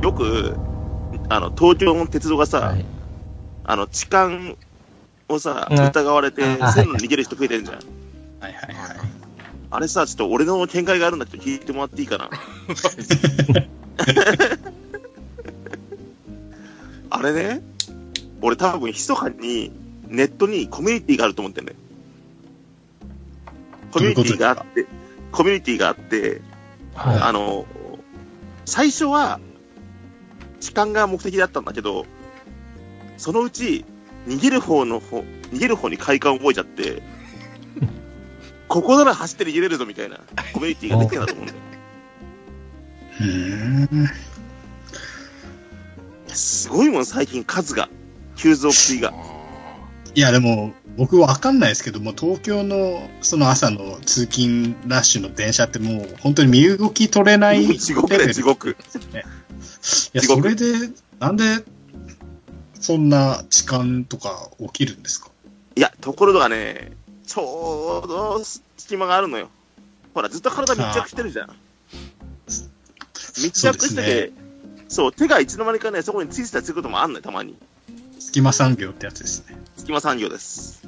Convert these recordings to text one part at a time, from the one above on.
よく、あの、東京の鉄道がさ、はい。あの、痴漢をさ、うん疑われて、あ線路に逃げる人増えてるじゃん。はいはいはい。あれさ、ちょっと俺の見解があるんだけど聞いてもらっていいかな？あれね、俺多分密かにネットにコミュニティがあると思ってんだよ。コミュニティがあって、コミュニティがあって、はあの、最初は痴漢が目的だったんだけど、そのうち逃げる方の方、逃げる方に快感を覚えちゃって、ここなら走って逃げれるぞみたいなコミュニティができてたと思うんだよ。すごいもん、最近数が。急増水が。いや、でも、僕わかんないですけども、東京のその朝の通勤ラッシュの電車ってもう本当に身動き取れない地獄だよ、地獄。いや、それで、なんで、そんな痴漢とか起きるんですか？いや、ところがね、ちょうど隙間があるのよ。ほら、ずっと体密着してるじゃん。密着してて、そう,、手がいつの間にかね、そこについてたりすることもあんのよ、たまに。隙間産業ってやつですね。隙間産業です。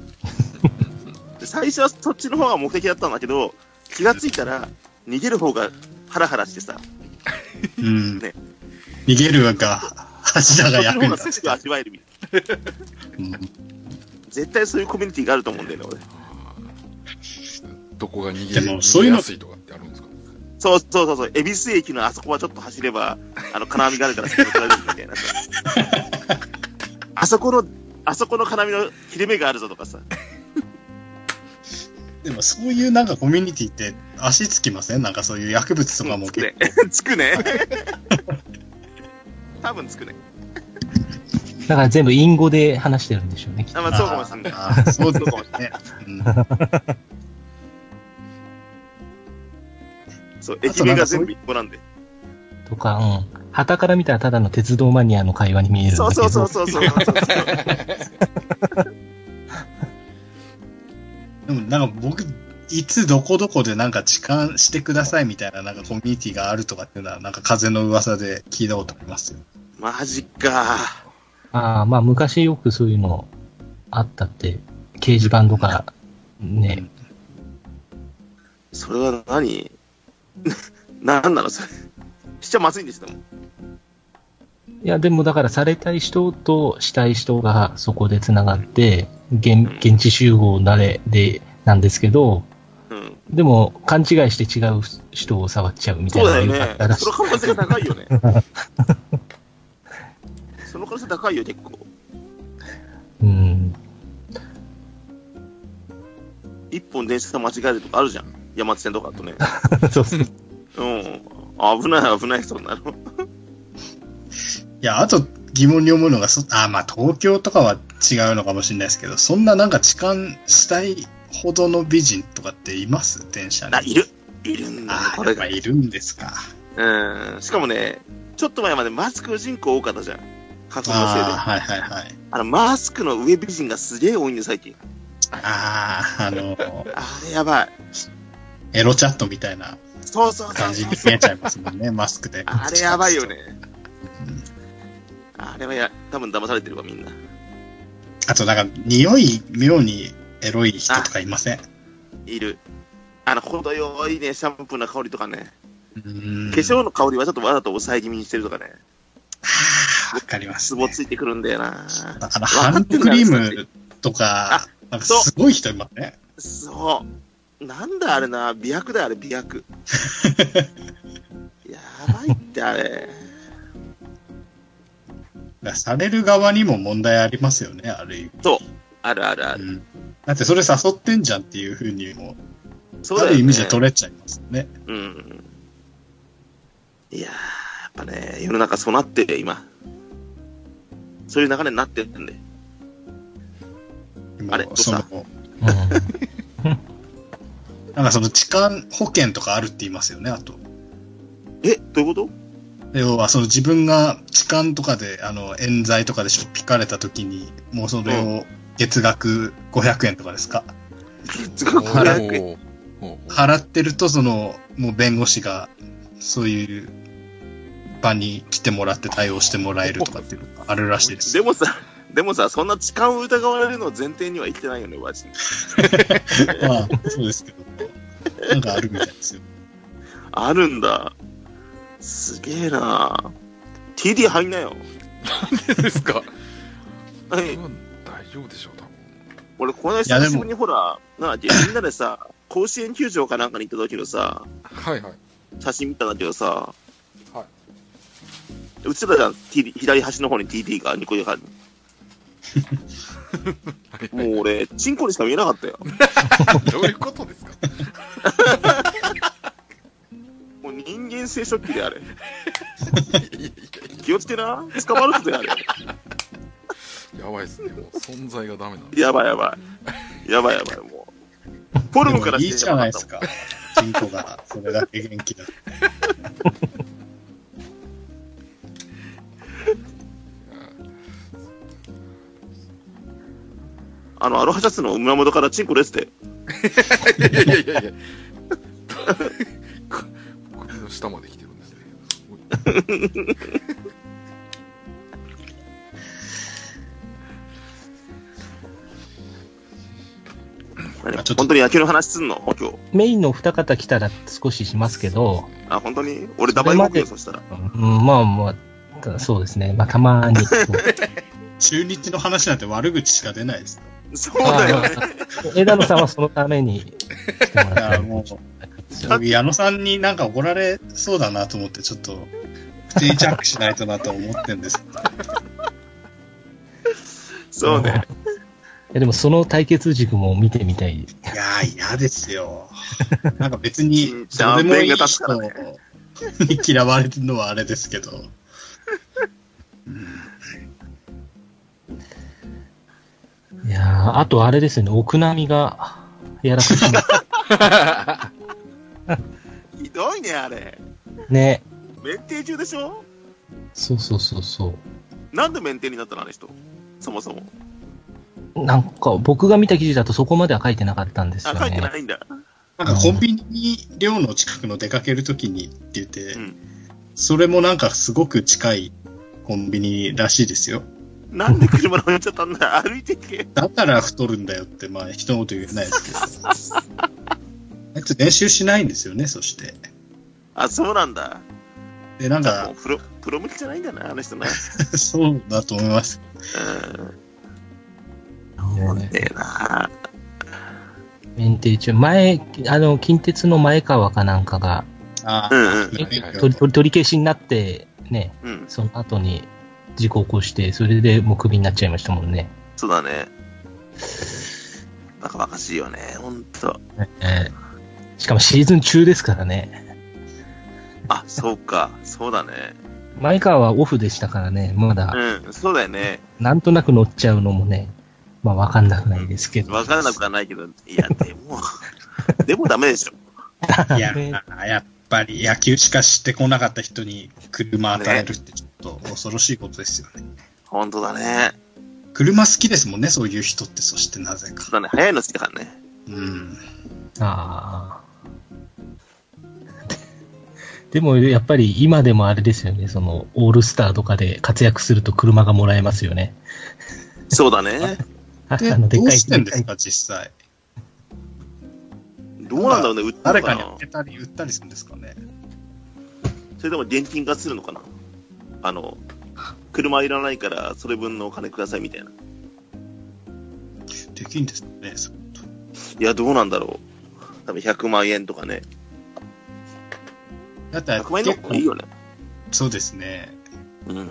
で最初はそっちの方が目的だったんだけど、気がついたら、逃げる方がハラハラしてさ、うん。ね逃げるが、柱が役に立つが。味わえるみたい絶対そういうコミュニティがあると思うんだよね、俺。どこが逃でげもそういうの逃げやすいとかってあるんですか？そうそうそうそう、恵比寿駅のあそこはちょっと走れば、あの、金網があるからそこに取られるみたいなさ。あそこの、あそこの金網の切れ目があるぞとかさ。でもそういうなんかコミュニティって足つきません？なんかそういう薬物とかもつくね結。つくね。多分つくね。い。だから全部隠語で話してるんでしょうね、きっとあまあ、そうかもしれない。そうですね。うんそう、駅名が全部一個なんで。とか、うん。旗から見たらただの鉄道マニアの会話に見えるんだけど。そうそうそうそうそうそう。でもなんか僕、いつどこどこでなんか痴漢してくださいみたいななんかコミュニティがあるとかっていうのはなんか風の噂で聞いたことありますよ。マジか。ああ、まあ昔よくそういうのあったって、掲示板とか、ね、それは何？なんなのそれ？しちゃまずいんですよ。いや、でもだからされたい人としたい人がそこで繋がって、現現地集合なれで、なんですけど、うん。でも勘違いして違う人を触っちゃうみたいそうだよねその可能性が高いよね。その可能性高いよ、結構。うん。一本電車間違えるとかあるじゃん。山手線とかだとね。そうそう。うん。危ない危ない、そんなの。いや、あと疑問に思うのが、そあ、まあ東京とかは違うのかもしれないですけど、そんななんか痴漢したいほどの美人とかっています電車に。あ、いる。いるんだよあ、これが。いるんですか。うん。しかもね、ちょっと前までマスク人口多かったじゃん。花粉のせいで。あ、はいはいはい。あの、マスクの上美人がすげえ多いんで、最近。ああ、あの、あれやばい。エロチャットみたいなそうそう感じ。に見えちゃいますもんね、マスクで。あれやばいよね。あれはや、多分騙されてるわ、みんな。あとなんか、匂い妙にエロい人とかいません？いる。あの、程よいね、シャンプーの香りとかね。化粧の香りはちょっとわざと抑え気味にしてるとかね。わかります、ツボついてくるんだよな。あの、ハンドクリームとか、なんかすごい人いますね。そう。なんだあれな、美白だよ、あれ、美白。やばいって、あれ。される側にも問題ありますよね、ある意味。そう。あるあるある。うん。だってそれ誘ってんじゃんっていうふうにも、そうね。ある意味じゃ取れちゃいますよね。うん。いやー、やっぱね、世の中そうなって今。そういう流れになってるんで。あれもうそのどう、うん。なんかその痴漢保険とかあるって言いますよね、あと。え、どういうこと？要はその自分が痴漢とかで、あの、冤罪とかでしょっぴかれた時に、もうそれを月額500円とかですか、月額500円。払ってると、その、もう弁護士が、そういう場に来てもらって対応してもらえるとかっていうのがあるらしいです。でもさ、でもさ、そんな痴漢を疑われるのを前提には言ってないよね、マジで。まあ、そうですけど、なんかあるみたいですよ。あるんだ。すげえな TD 入んなよ。なんでですか？はい。大丈夫でしょう、多分。俺、この間久しぶりにほら、なんだっけ、みんなでさ、甲子園球場かなんかに行った時のさ、はいはい。写真見たんだけどさ、は映ってたじゃん、TD 左端の方に TD が2個でかる。はいはいもう俺、チンコにしか見えなかったよ。どういうことですか？もう人間性ショックであれ。いやいやいや気をつけな。捕まるぞであれ。やばいですね。もう存在がダメなんで。やばいやばい。やばいやばい、もう。フォルムからしていいじゃないですか。チンコがそれだけ元気だ。あの、アロハシャツの胸元からチンコ出てて。いやいやいやいや の下まで来てるんですね。と本当に野球の話すんの？今日。メインの二方来たら少ししますけど、あ、本当に？俺ダバい動くよ、そしたら。うん、まあまあ、たそうですね。まあたまに。中日の話なんて悪口しか出ないですよ。そうだよね。枝野さんはそのために来てもいらってるやもう僕矢野さんになんか怒られそうだなと思って、ちょっと、不定着しないとなと思ってんです。そうね。いやでもその対決軸も見てみたい。いやー、嫌ですよ。なんか別に、じゃあどうでもいい弁が立つから人に嫌われるのはあれですけど。いやーあとあれですよね、奥波がやらせてもらっ ひどいね、あれ。ね。免停中でしょ？そうそうそうそう。なんで免停になったの、あの人？そもそも。なんか、僕が見た記事だとそこまでは書いてなかったんですあ、よ書いてね。ないんだ。なんかコンビニに寮の近くの出かけるときにって言って、うんそれもなんかすごく近いコンビニらしいですよ。なんで車乗っちゃったんだ 歩いていけ？だったら太るんだよって、まあ一言言えないですけど。あいつ練習しないんですよね、そして。あ、そうなんだ。で、なんかプロ、プロ向きじゃないんだな、あの人な。そうだと思います。うん。ねえな。免停中。前、あの、近鉄の前川かなんかが、あうんうんあ、取り勉強取り取り消しになって、ね、うん。その後に事故起こして、それでもうクビになっちゃいましたもんね。そうだね。バカバカしいよね、ほんと。えーしかもシーズン中ですからね。あ、そうか。そうだね。前川はオフでしたからね、まだ、うん、そうだよね。なんとなく乗っちゃうのもね、まあわかんなくないですけど。わからなくはないけど、いや、でも、でもダメでしょ。いや、ねやっぱり野球しか知ってこなかった人に車与えるってちょっと恐ろしいことですよね。ほんとだね。車好きですもんね、そういう人って、そしてなぜかそう。だね。早いの好きだからね。うん。ああ。でも、やっぱり今でもあれですよね、その、オールスターとかで活躍すると車がもらえますよね。そうだね。で、ああの、でどうっかい、してんですかか、実際。どうなんだろうね、売って誰かにあげたり売ったりするんですかね。それでも現金化するのかな？あの、車いらないから、それ分のお金くださいみたいな。できんですかね、そういや、どうなんだろう。多分100万円とかね。だって100万円の結構方がいいよね。そうですね。うん。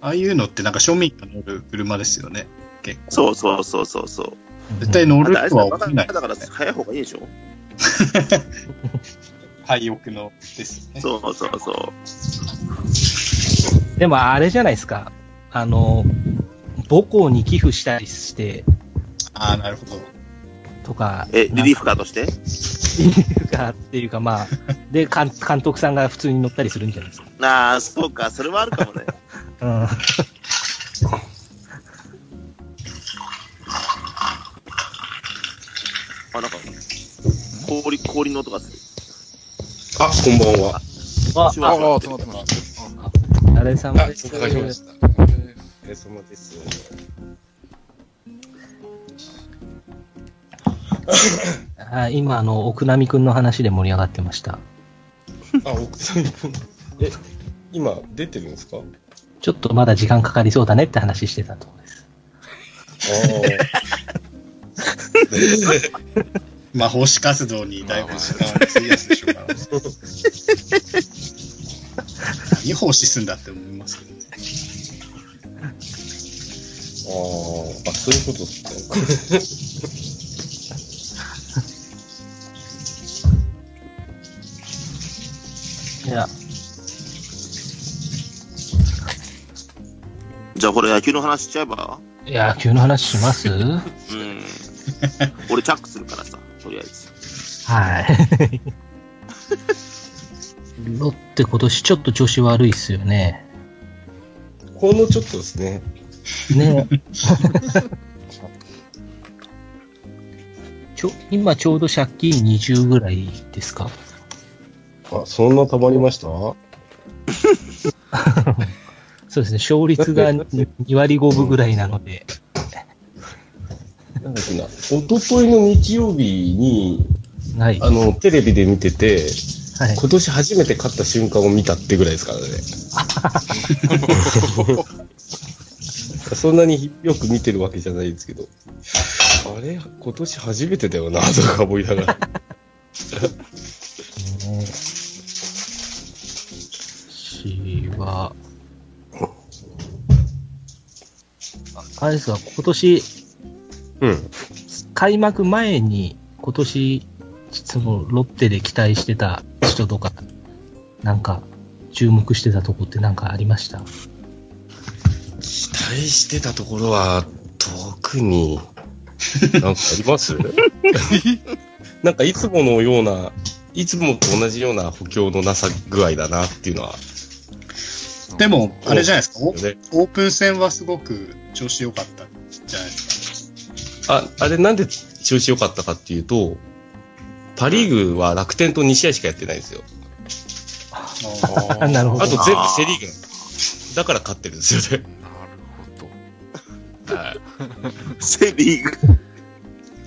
ああいうのってなんか庶民が乗る車ですよね。結構。そうそうそうそうそう。絶対乗るとはだ思えない。だから早い方がいいでしょ？廃屋のですね。そうそうそう。でもあれじゃないですか。あの、母校に寄付したりして、ああ、なるほど。とか、え、リリーフカーとして？リリーフかっていうかまあ、で、監監督さんが普通に乗ったりするんじゃないですか。ああ、そうか、それはあるかもね。うん。氷、氷の音がする。あ、こんばんは。あしますああ、つながってました。疲れ様あ、です。つながりました。お疲れ様です。はい、今、あの、奥波くんの話で盛り上がってました。あ、奥さん、え、今出てるんですか？ちょっとまだ時間かかりそうだねって話してたところです。あ まあ、奉仕活動にだいぶ時間を費やすでしょうから。何奉仕すんだって思いますけどね。あ、あそういうことですね。いや、じゃあこれ野球の話しちゃえば？野球の話しますうん。俺チャックするからさ、とりあえず。はい。ロッテ今年ちょっと調子悪いっすよね。ほんのちょっとですね。ね。ちょ、今ちょうど借金20ぐらいですか？あ、そんな溜まりました？そうですね、勝率が2割5分ぐらいなので。なんだっけな、一昨日の日曜日に、はい。あの、テレビで見てて、はい。今年初めて勝った瞬間を見たってぐらいですからね。そんなによく見てるわけじゃないですけど。あれ？今年初めてだよな、とか思いながら。ね私は、ああれですか、今年、うん。開幕前に今年、そのロッテで期待してた人とか、なんか、注目してたとこってなんかありました？期待してたところは、特に、なんかあります？なんかいつものような、いつもと同じような補強のなさ具合だなっていうのは、でも、あれじゃないですか、オね。オープン戦はすごく調子良かったじゃないですか。あ、あれなんで調子良かったかっていうと、パリーグは楽天と2試合しかやってないんですよ。あ なるほどあと全部セリーグ。だから勝ってるんですよね。なるほど。はい。セリーグ。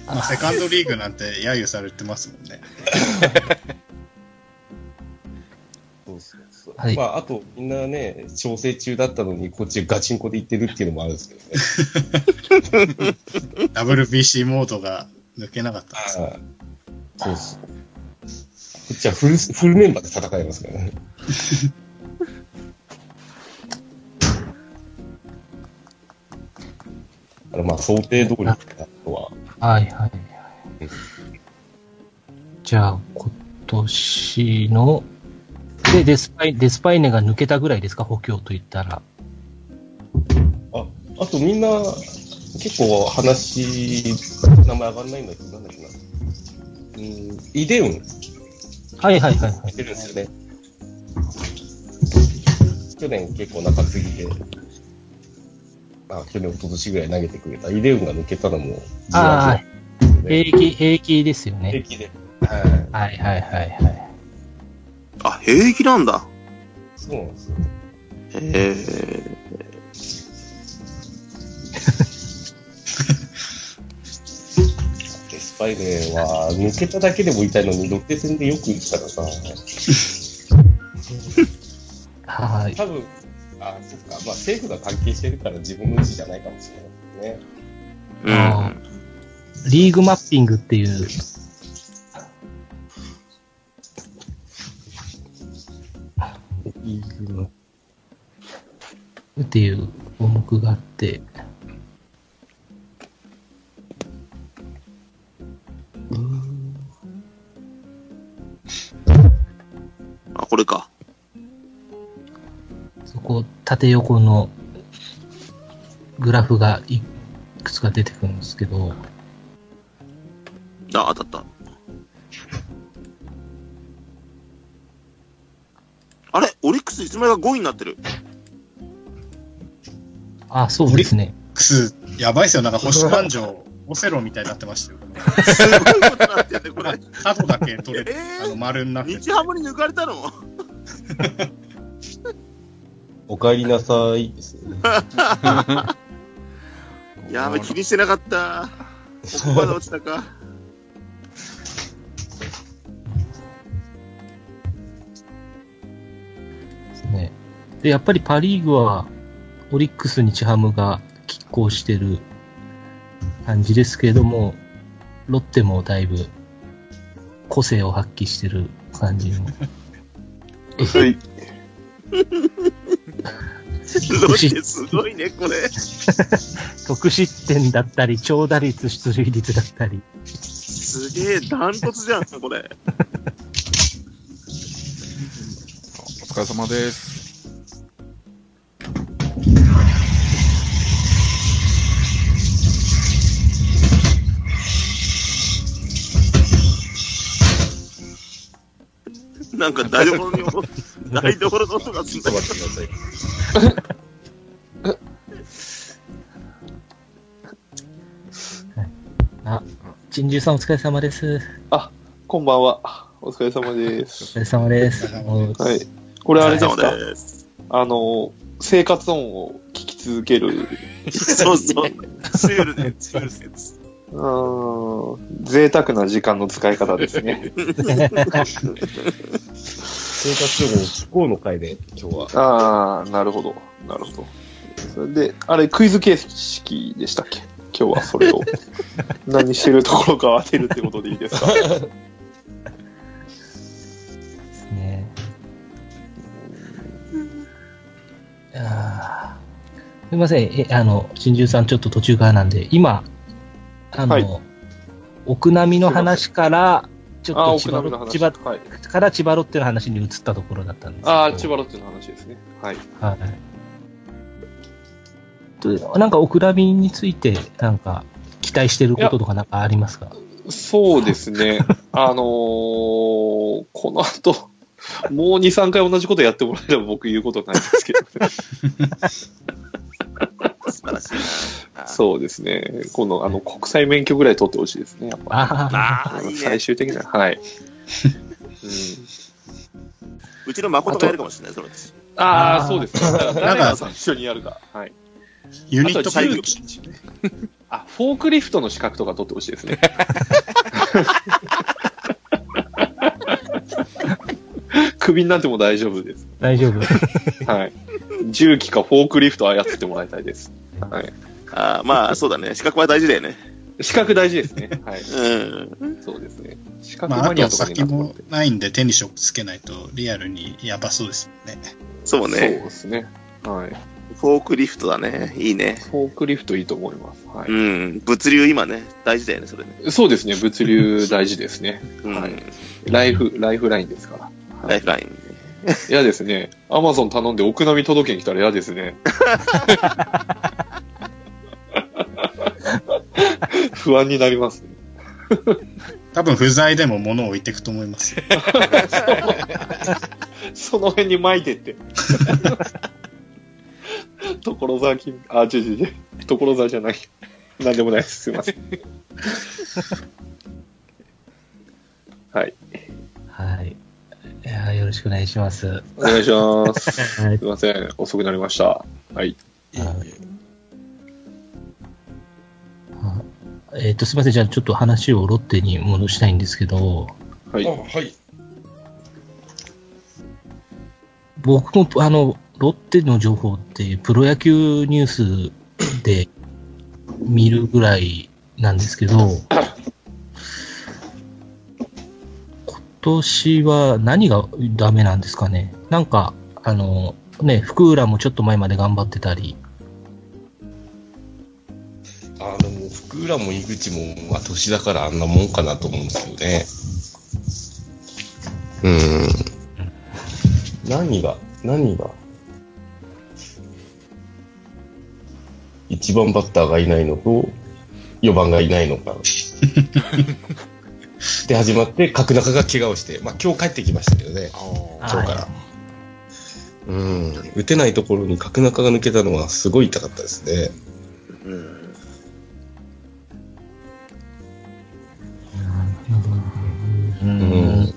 まあ、セカンドリーグなんて揶揄されてますもんね。はいまあ、あと、みんなね、調整中だったのに、こっちガチンコで行ってるっていうのもあるんですけどね。WBC モードが抜けなかったんですそうそう。こっちはフル、フルメンバーで戦いますからね。だからまあ、想定通りだとは。はいはいはい。じゃあ、今年の、で、デスパイ、デスパイネが抜けたぐらいですか？補強と言ったら。あ、あとみんな、結構話、名前上がんないんだけど、なんだっけな。うん、イデウンはいはいはいはい。出てるんですよね。去年結構中継ぎで、あ、去年、一昨年ぐらい投げてくれたイデウンが抜けたのも、あじわね平気、平気ですよね。平気で。はい。はいはいはいはい。あ、平気なんだ。そうなんですよ。へえ。デ スパイネは、抜けただけでも痛いのに、ロッテ戦でよく打ったらさ、はい。多分、あ、そっか、まあ政府が関係してるから自分のうちじゃないかもしれないですね。うあん。リーグマッピングっていう、リーグのっていう項目があって、あ、これか。そこ、縦横のグラフがいくつか出てくるんですけど、あ、当たった。あれオリックスいつの間にか5位になってる。あ、そうですね。X、やばいっすよ。なんか星感情、オセロみたいになってましたよ。すごいことになってるね、これ。角だけ取れる。えーあの丸になってて日ハムに抜かれたの？お帰りなさいですね。やべ、気にしてなかった。ここまで落ちたか。ね。で、やっぱりパリーグは、オリックス日ハムが拮抗してる感じですけれども、ロッテもだいぶ個性を発揮してる感じの。はい。ロッテすごいね、これ。得失点だったり、長打率、出塁率だったり。すげえ、ダントツじゃん、これ。お疲れ様です。なんか台所にも、台所の音がすんだ。あ、珍獣さんお疲れ様です。こんばんは。お疲れ様でおす。疲れ様ですお疲れ。様もうはい。これあれですか？あの、生活音を聞き続ける。そうそう。ツールね、ツール説。うーん、贅沢な時間の使い方ですね。生活情報気候の回で、今日は。ああ、なるほど。なるほど。それで、あれ、クイズ形式でしたっけ？今日はそれを。何してるところか当てるってことでいいですか？あーすみません。え、あの、珍獣さんちょっと途中からなんで、今、あの、はい奥波の話から、ちょっと千葉。ロ千葉はい。から千葉ロッテの話に移ったところだったんですけど。ああ、千葉ロッテの話ですね。はい。はい。となんか、オクラミについて、なんか、期待してることとかなんかありますか？そうですね。あのーこの後、もう2、3回同じことやってもらえれば僕言うことないですけどね。素晴らしいな。そうですね。この、あの、国際免許ぐらい取ってほしいですね、最ね。終的には、はい。うん、うちの誠がやるかもしれない、そのうち。ああ、そうですね。だから誰が最初にやるか。はい。ユニット会あ、フォークリフトの資格とか取ってほしいですね。首になっても大丈夫です。大丈夫。はい。重機かフォークリフト操ってもらいたいです。はい。ああ、まあ、そうだね。資格は大事だよね。資格大事ですね。はい。うん。そうですね。資格まあ、あとマニアとかに先もなってもらって。ないんで手に職つけないとリアルにやばそうですもんね。そうそうね。ですね。はい。フォークリフトだね。いいね。フォークリフトいいと思います。はうん。物流今ね、大事だよね、それね。い。そうですね。物流大事ですね。うん。はいライフ、ライフラインですから。ライフラインね。嫌ですね。アマゾン頼んで奥並み届けに来たら嫌ですね。不安になりますね。多分不在でも物を置いていくと思いますよ。その辺に巻いてって。所沢金、あ、違う違う違う。所沢じゃない。なんでもないです。すいません。はい。はい。いやーよろしくお願いします。お願いします。はいすいません。遅くなりました。はい。あえっ、と、すみません。じゃあ、ちょっと話をロッテに戻したいんですけど、はい。はい。僕も、あの、ロッテの情報って、プロ野球ニュースで見るぐらいなんですけど、年は何がダメなんですかね？なんか、あの、ね、福浦もちょっと前まで頑張ってたり、あの、福浦も井口も、まあ、年だからあんなもんかなと思うんですよね。うん。何が、何が、一番バッターがいないのと、4番がいないのか。で始まって、角中が怪我をして、まあ今日帰ってきましたけどね、あ今日から。うん。打てないところに角中が抜けたのはすごい痛かったですね。うん。ううん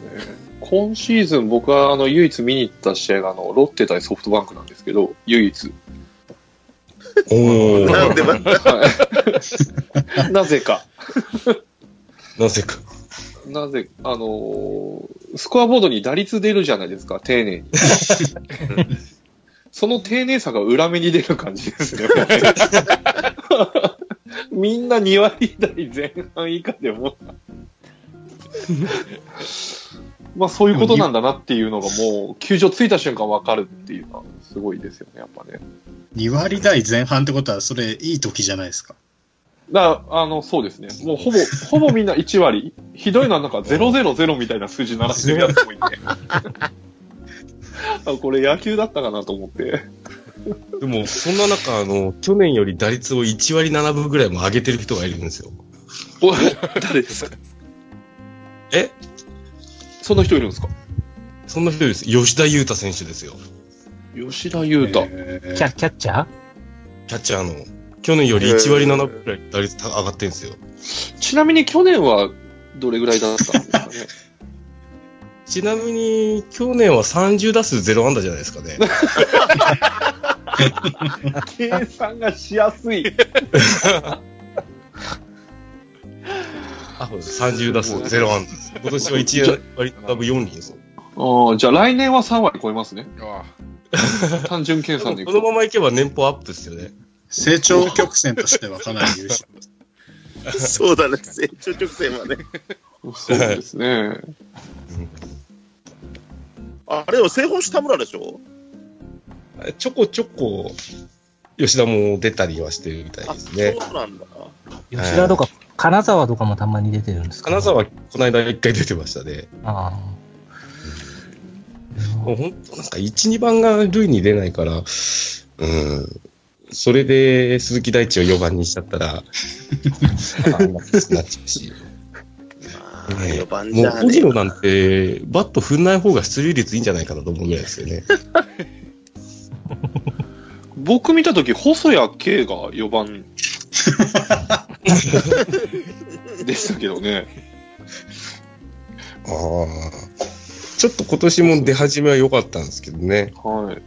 今シーズン僕はあの唯一見に行った試合があのロッテ対ソフトバンクなんですけど、唯一。おー、なんでまはい なぜか。なぜか。なぜ、あのースコアボードに打率出るじゃないですか、丁寧に。その丁寧さが裏目に出る感じですね。みんな2割台前半以下でも。まあそういうことなんだなっていうのがもう、球場着いた瞬間わかるっていうのはすごいですよね、やっぱね。2割台前半ってことは、それいい時じゃないですか。だからあの、そうですね。もうほぼ、ほぼみんな1割。ひどいのはなんか000みたいな数字鳴らしてるやつもいて。あ、これ野球だったかなと思って。でも、そんな中、あの、去年より打率を1割7分ぐらいも上げてる人がいるんですよ。お誰ですか？え？そんな人いるんですか？そんな人です。吉田裕太選手ですよ。吉田裕太。えキャキャッチャー？キャッチャーの。去年より1割7分ぐらい打率上がってんですよ。ちなみに去年はどれぐらいだったんですかね？ちなみに、去年は30打数0安打じゃないですかね。計算がしやすい。あ、そうです。30打数0安打。今年は1割7分4厘です。ああ、じゃあ来年は3割超えますね。あ単純計算でいくと。このままいけば年俸アップですよね。成長曲線としてはかなり優秀。そうだね、成長直線はね。そうですね。あれでも正本下村でしょ？ちょこちょこ、吉田も出たりはしてるみたいあ、ですね。そうなんだ。吉田とか、金沢とかもたまに出てるんですか？金沢、この間一回出てましたね。あもう本当なんか1、2番が塁に出ないから、うん。それで鈴木大地を4番にしちゃったら、あんなことになっちゃうし。まあ、ね4番もう、じゃね小野なんて、バット振んない方が出塁率いいんじゃないかなと思うぐらいですよね。僕見たとき、細谷圭が4番 でしたけどね。ああ。ちょっと今年も出始めは良かったんですけどね。はい。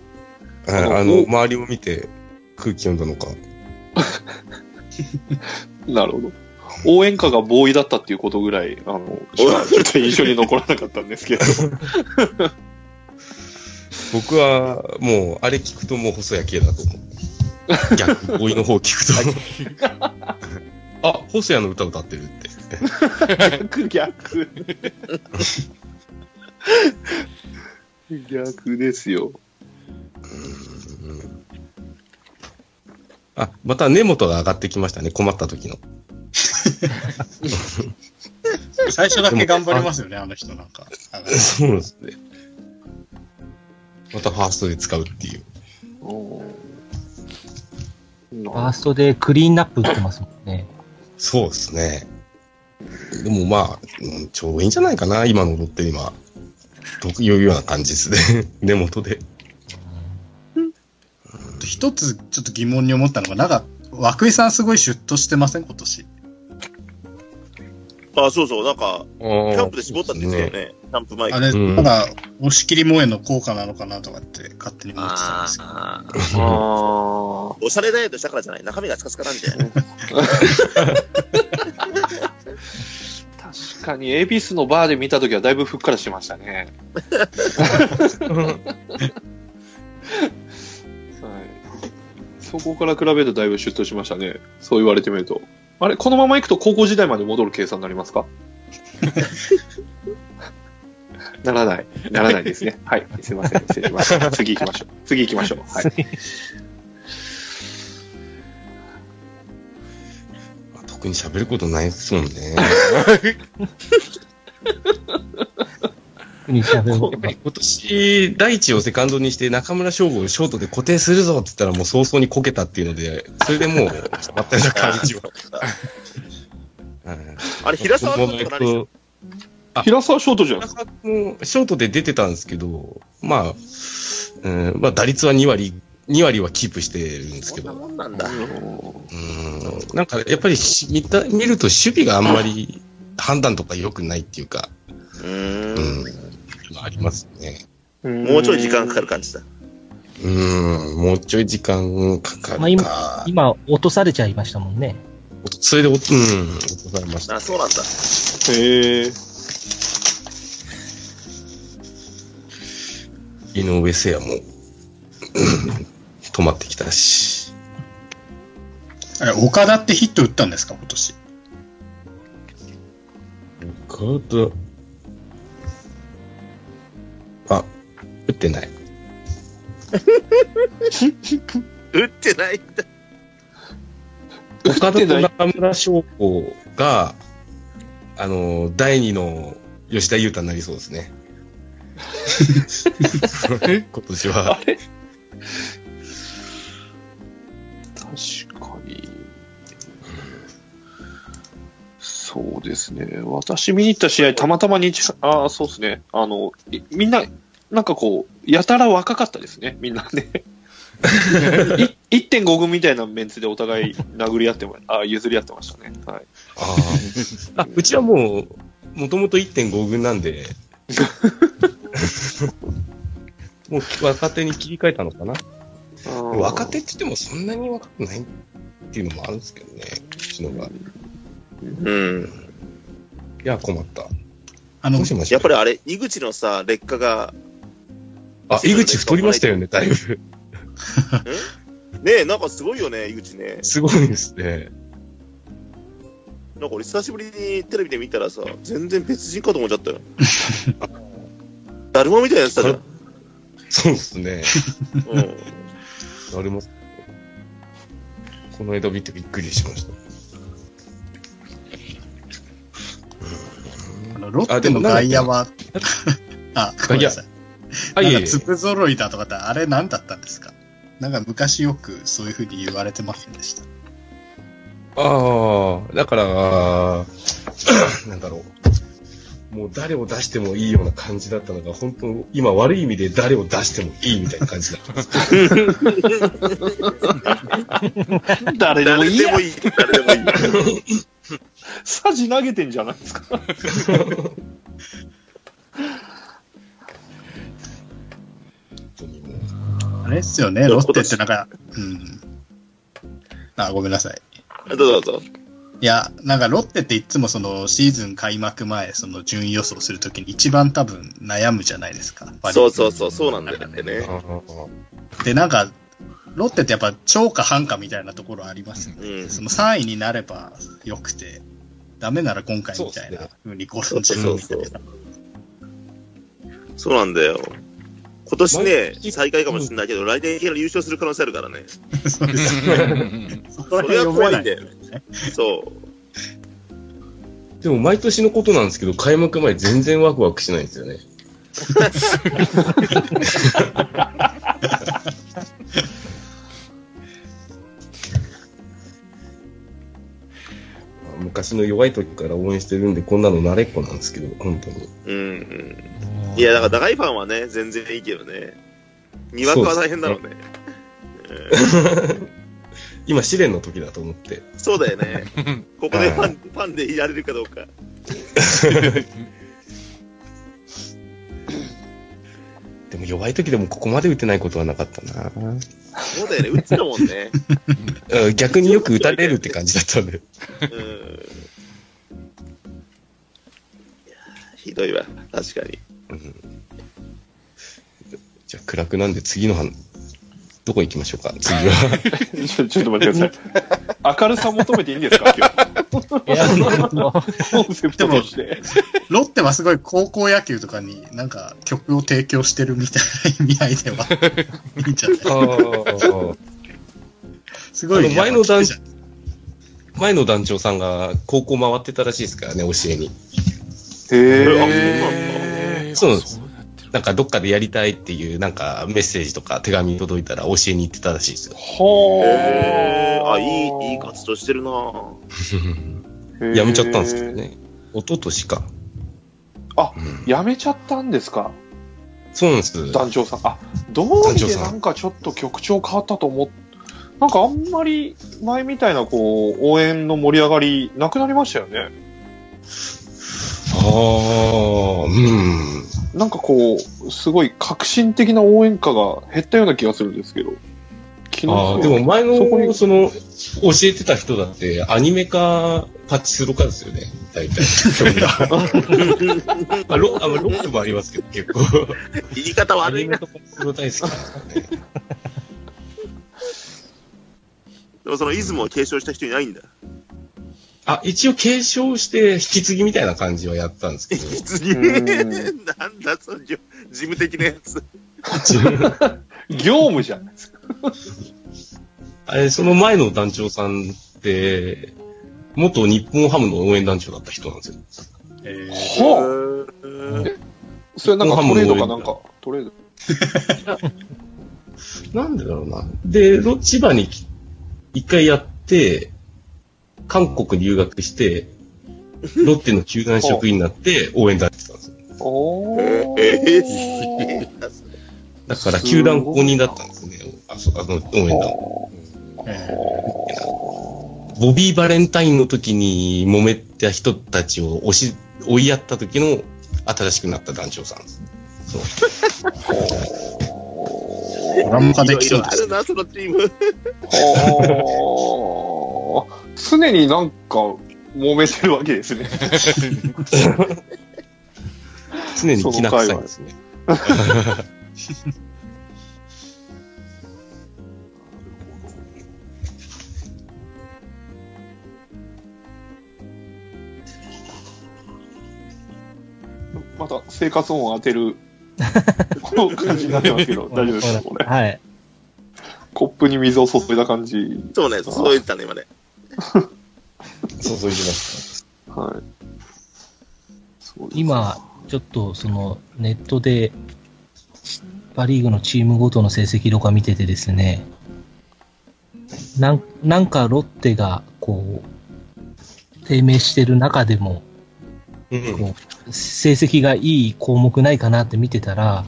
ああの、周りを見て空気読んだのか。なるほど。応援歌がボーイだったっていうことぐらい、あの、ちょっと印象に残らなかったんですけど。僕はもう、あれ聞くともう細谷系だと思う。逆、ボーイの方聞くと。あ、細谷の歌歌ってるって。逆、逆。逆ですよ。あ、また根元が上がってきましたね。困った時の。最初だけ頑張りますよね、あの人なんか。そうですね。またファーストで使うっていう。ファーストでクリーンナップ打ってますもんね。そうですね。でもまあ、うんちょうどいいんじゃないかな、今のロッテ今。というような感じですね。根元で。一つちょっと疑問に思ったのが、なんか、涌井さんすごいシュッとしてません？今年。あ、そうそう、なんか、キャンプで絞ったんですよね。キャンプ前あれ、うんなんか、押し切り萌えの効果なのかなとかって勝手に思ってたんですけど。あーあおしゃれダイエットしたからじゃない？中身がスカスカなんじゃない？確かに、エビスのバーで見たときはだいぶふっくらしましたね。はい、そこから比べるとだいぶシュッとしましたね。そう言われてみると。あれ、このまま行くと高校時代まで戻る計算になりますか？ならない。ならないですね。はい。すいません。失礼しました。次行きましょう。次行きましょう。はい。ま あ特に喋ることないですもんね。やっぱり今年、第一をセカンドにして中村翔吾をショートで固定するぞって言ったらもう早々にこけたっていうので、それでもう決まったような感じは。うん。あれ、平沢君とか何してあ平沢ショートじゃない平沢もショートで出てたんですけど、まあ、うん、まあ打率は2割、2割はキープしてるんですけど、なんだ。うん、なんかやっぱりし見た見ると守備があんまり判断とか良くないっていうか、うー。うんありますね。もうちょい時間かかる感じだ。うーん、もうちょい時間かかまあるか。今、今、落とされちゃいましたもんね。それでお、うん、落とされました。あ、そうなんだ。へえ。井上聖也も、うん止まってきたし。あれ、岡田ってヒット打ったんですか、今年。岡田。打ってない。打ってないんだ。岡田と中村翔子が、あの、第二の吉田優太になりそうですね。今年は。確かに。そうですね。私見に行った試合、たまたま日、ああ、そうですね。あの、いみんな、なんかこう、やたら若かったですね、みんなね。い1.5軍みたいなメンツでお互い殴り合っても、あ譲り合ってましたね。はい。あーあ、うちはもう、もともと1.5軍なんで、もう若手に切り替えたのかな。若手って言ってもそんなに若くないっていうのもあるんですけどね、うちのが。いうん。や、困った。あのどう、しましやっぱりあれ、井口のさ、劣化が、あ、井口太りましたよね、だいぶ。ねえ、なんかすごいよね、井口ね。すごいですね。なんか俺久しぶりにテレビで見たらさ、全然別人かと思っちゃったよ。だるまみたいなやつだじゃん。そうですね。うん。誰も、この間見てびっくりしました。あのロッテの外野は、あ、ごめんなさい。あ、い粒揃いだとかって、あれ何だったんですか？なんか昔よくそういう風に言われてませんでした。ああ、だから、なんだろう。もう誰を出してもいいような感じだったのが、本当今悪い意味で誰を出してもいいみたいな感じだったんです。誰でもいいや誰でもいい。誰でもいい。サジ投げてんじゃないですか。あれですよね、ロッテってなんか、うん。あ、ごめんなさい。どうぞどうぞ。いや、なんかロッテっていつもそのシーズン開幕前、その順位予想するときに一番多分悩むじゃないですか。そうそうそう、そうなんだよね。で、なんか、ロッテってやっぱ超か半かみたいなところありますよね。うん。その3位になればよくて、ダメなら今回みたいな風に転んじゃうみたいな。そうなんだよ。今年ね最下位かもしれないけど、来年優勝する可能性あるからね。そうです。そこら辺読めないですね。そう。でも毎年のことなんですけど、開幕前全然ワクワクしないんですよね。昔の弱い時から応援してるんで、こんなの慣れっこなんですけど、本当に。うんうん。いや、だから長いファンはね、全然いいけどね。にわかは大変だろうね。今、試練の時だと思って。そうだよね。ここでファン、ファンでいられるかどうか。でも弱い時でもここまで打てないことはなかったな。そうだよね、打つだもんね。うん逆によく打たれるって感じだったんで。うん。ひどいわ、確かに。うんじゃあ暗くなんで次の話、どこ行きましょうか？次は。ちょちょっと待ってください。明るさ求めていいんですか？今日。コンセプトとして。ロッテはすごい高校野球とかになんか曲を提供してるみたいな意味合いではいいんじゃないあすごい、前の段やっぱ聞くじゃん前の団長さんが高校回ってたらしいですからね、教えに。へええ。そうなんです。なんかどっかでやりたいっていうなんかメッセージとか手紙届いたら教えに行ってたらしいですよ。はあ、いい、いい活動してるないやめちゃったんですけど。ね。一昨年か。あうんやめちゃったんですか？そうなんです。団長さん。あ、どうりでなんかちょっと曲調変わったと思っなんかあんまり前みたいなこう、応援の盛り上がりなくなりましたよね。あ、うん。なんかこう、すごい革新的な応援歌が減ったような気がするんですけど。昨ああ、でも前そこにの、その、教えてた人だって、アニメか、パチスロかですよね。大体。あロあロックもありますけど、結構。言い方ア悪いな。ニメとパチスロ大好きなんでね。でもそのイズムを継承した人いないんだ。あ、一応継承して引き継ぎみたいな感じはやったんですけど。次、う なんだ、その事務的なやつ。業務じゃん。あれ、その前の団長さんって、元日本ハムの応援団長だった人なんですよ。えーはあ、それなんかトレードかなんか、トレード。なんでだろうな。で、ロ千葉にき一回やって、韓国に留学して、ロッテの球団職員になって 応援団してたんですよ。おえー。だから球団公認だったんですね。あそあの応援団。えボビー・バレンタインの時に揉めた人たちを押し、追いやった時の新しくなった団長さんです。そう。ー、ドラム化できいそうですね。ろいろあるな、そのチーム。はあ。常になんか、揉めてるわけですね。常にきな臭いんですね。また生活音を当てる、この感じになってますけど、大丈夫ですか？これ。はい。コップに水を注いだ感じ。そうね、そう言ったね、今ね。注いでます。はい。今、ちょっとそのネットでパ・リーグのチームごとの成績とか見ててですね、なんなんかロッテがこう、低迷してる中でも、うん。こう成績がいい項目ないかなって見てたら、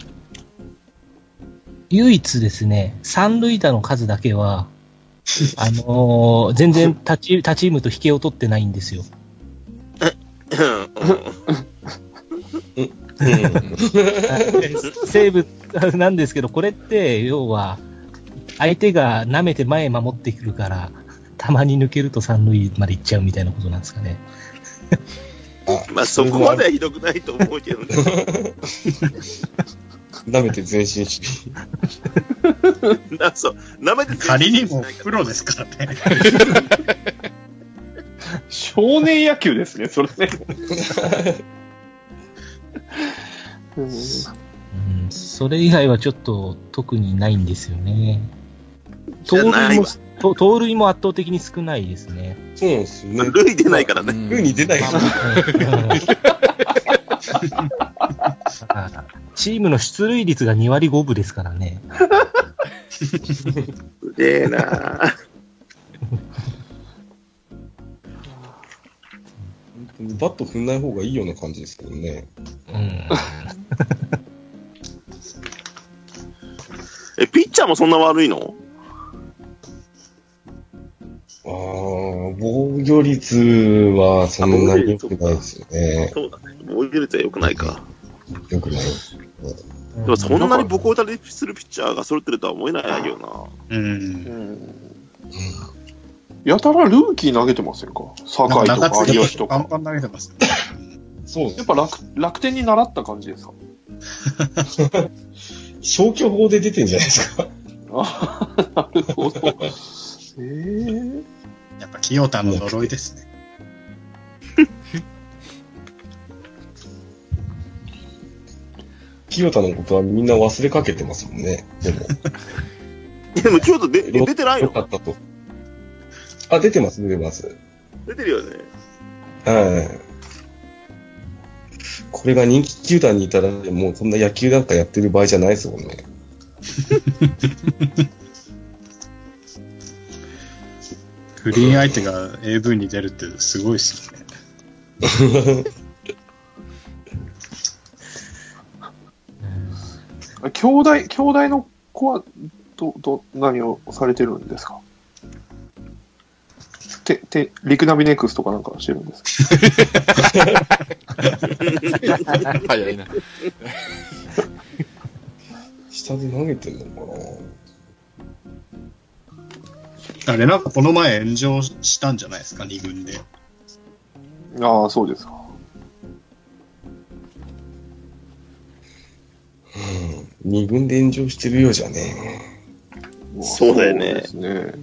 唯一ですね、三塁打の数だけは、あのー全然他チ他チームと引けを取ってないんですよ。うんセーブなんですけど、これって、要は、相手が舐めて前へ守ってくるから、たまに抜けると三塁まで行っちゃうみたいなことなんですかね。まあ、そこまではひどくないと思うけどね。舐めて前進し。な そう、舐めて仮にもプロですからね。少年野球ですね、それね。うんうん、それ以外はちょっと特にないんですよね。盗塁も盗塁も圧倒的に少ないですね。そうなんですよね。塁出ないからね。うんルーに出ないから。チームの出塁率が2割5分ですからね。すげえなバット踏んない方がいいような感じですけどね。うん。え、ピッチャーもそんな悪いの？ああ、防御率はそんなに良くないですよね。そうだね。防御率は良くないか。良くない。でもそんなに僕を打たれするピッチャーが揃ってるとは思えないよな。うん。うんやたらルーキー投げてませんか酒井とか有吉とか。バンバン投げてます。そうですやっぱ楽楽天に習った感じですか？消去法で出てんじゃないですか。あなるほど。えー、やっぱ清田の呪いですね。清田のことはみんな忘れかけてますもんね。でも。でも京都で出てないの？よかったと。あ、出てます、出てます。出てるよね。はい。これが人気球団にいたら、もうこんな野球なんかやってる場合じゃないですもんね。不倫相手が AV に出るってすごいですよね。兄弟、兄弟の子は、ど、ど、何をされてるんですか？て、て、リクナビネクスとかなんかしてるんです早いな。下で投げてんのかな？あれなんかこの前炎上したんじゃないですか、二軍で。ああ、そうですか。うん。二軍で炎上してるようじゃね。そうだよねそうですね。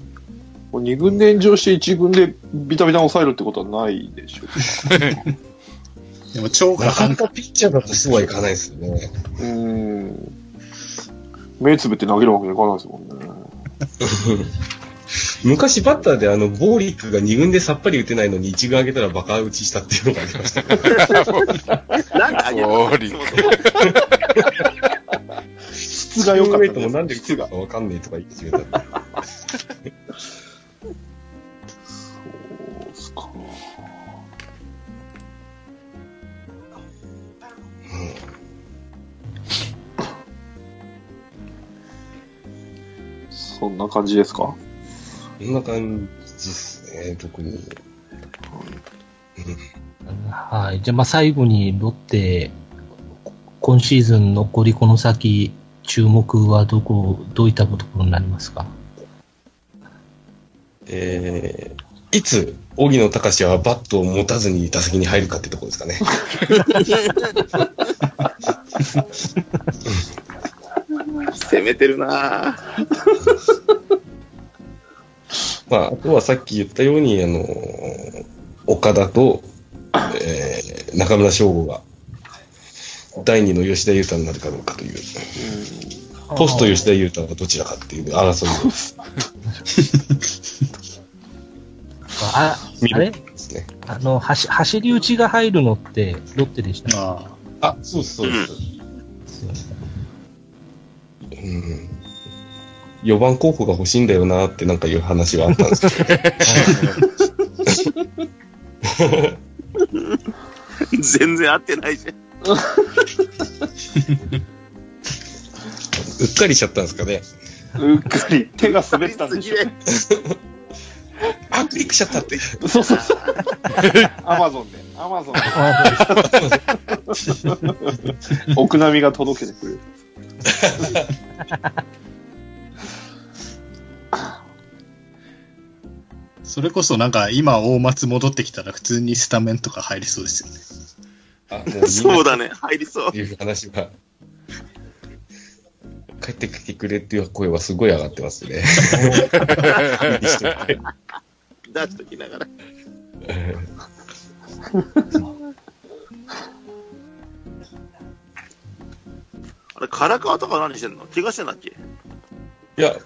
もう二軍で炎上して一軍でビタビタに抑えるってことはないでしょ でも超な過半かなかピッチャーだとそうはいかないですよね。う。ん。目つぶって投げるわけにいかないですもんね。昔バッターであの、ボーリックが二軍でさっぱり打てないのに一軍上げたらバカ打ちしたっていうのがありました。なんであげるボーリン質が良かった、もなんで打つかわかんねえとか言ってた。そうっすか。そんな感じですか？こんな感じですね、特に。はい。じゃあ、まあ最後にロッテ、今シーズン残りこの先、注目はどこ、どういったところになりますか？えー、いつ、荻野隆はバットを持たずに打席に入るかってところですかね。攻めてるなぁまあ、あとはさっき言ったように、あのー岡田と、えー中村翔吾が、第二の吉田優太になるかどうかという、ポスト吉田優太がどちらかっていう争いですあ、あれ？ですね。あの、走走り打ちが入るのって、ロッテでした？ああ、そうです、そうです。うん。4番候補が欲しいんだよなってなんかいう話があったんですけど、全然合ってないじゃん。うっかりしちゃったんですかね。うっかり手が滑ったんでしょ。あ、クリックしちゃったって。そうそうそう。アマゾンで。アマゾンで。奥波が届けてくれる。それこそなんか今大松戻ってきたら普通にスタメンとか入りそうですよね。そうだね、入りそうって。いう話が。帰ってきてくれっていう声はすごい上がってますね。出しときながら。あれ、唐川とか何してんの？怪我してんだっけ？いや、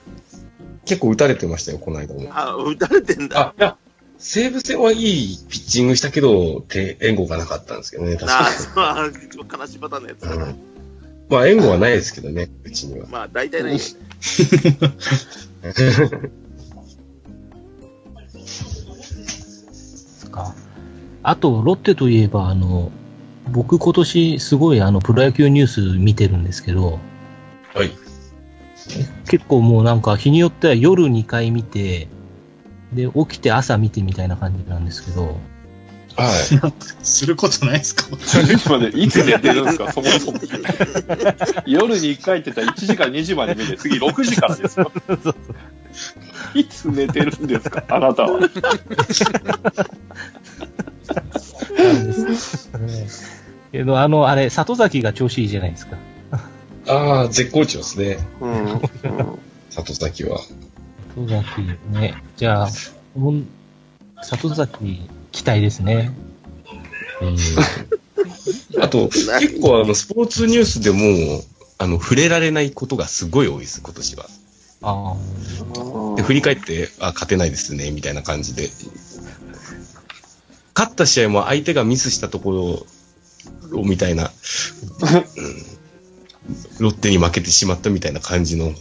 結構打たれてましたよ、この間も。あ、打たれてんだ。あ、いや、西武戦はいいピッチングしたけど、手援護がなかったんですけどね、確あかそうあ一番悲しいパターンのやつだ。うんまあ、援護はないですけどね、うちには。まあ、大体ないよね。ですか。あと、ロッテといえば、あの、僕今年すごいあの、プロ野球ニュース見てるんですけど、はい。結構もうなんか日によっては夜2回見て、で、起きて朝見てみたいな感じなんですけど、はい。することないですか？ちょっと待って、いつ寝てるんですか、そもそも。夜に1回って言ったら1時から2時まで見て、次6時からですよ。いつ寝てるんですか、あなたは。けど、あの、あれ、里崎が調子いいじゃないですか。ああ、絶好調ですね、うん。うん里崎は。里崎ね。じゃあ、ほん里崎期待ですね。あと、結構あの、スポーツニュースでも、あの、触れられないことがすごい多いです、今年は。あで、振り返って、あ、勝てないですね、みたいな感じで。勝った試合も相手がミスしたところを、みたいな、うんロッテに負けてしまったみたいな感じの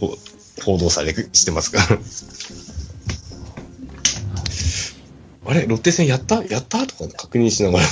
報道されしてますから。あれ？ロッテ戦やった？やった？とか確認しながら。